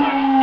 Yeah.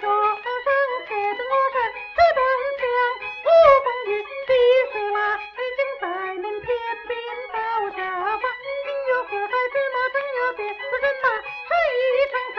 叫上催得我身直断肠，暴风雨，已经到下方。马，正要人马，谁一场仗。